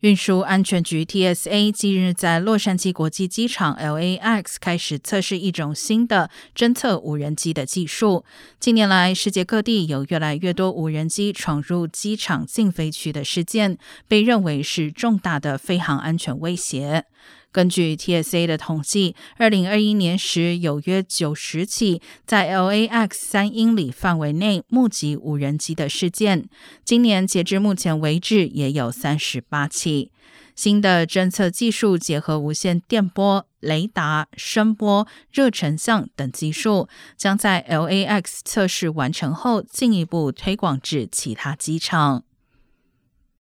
运输安全局 （TSA） 近日在洛杉矶国际机场 （LAX） 开始测试一种新的侦测无人机的技术。近年来，世界各地有越来越多无人机闯入机场禁飞区的事件，被认为是重大的飞行安全威胁。根据 TSA 的统计，二零二一年时有约九十起在 LAX 三英里范围内目击无人机的事件。今年截至目前为止，也有三十八起。新的侦测技术结合无线电波、雷达、声波、热成像等技术，将在 LAX 测试完成后进一步推广至其他机场。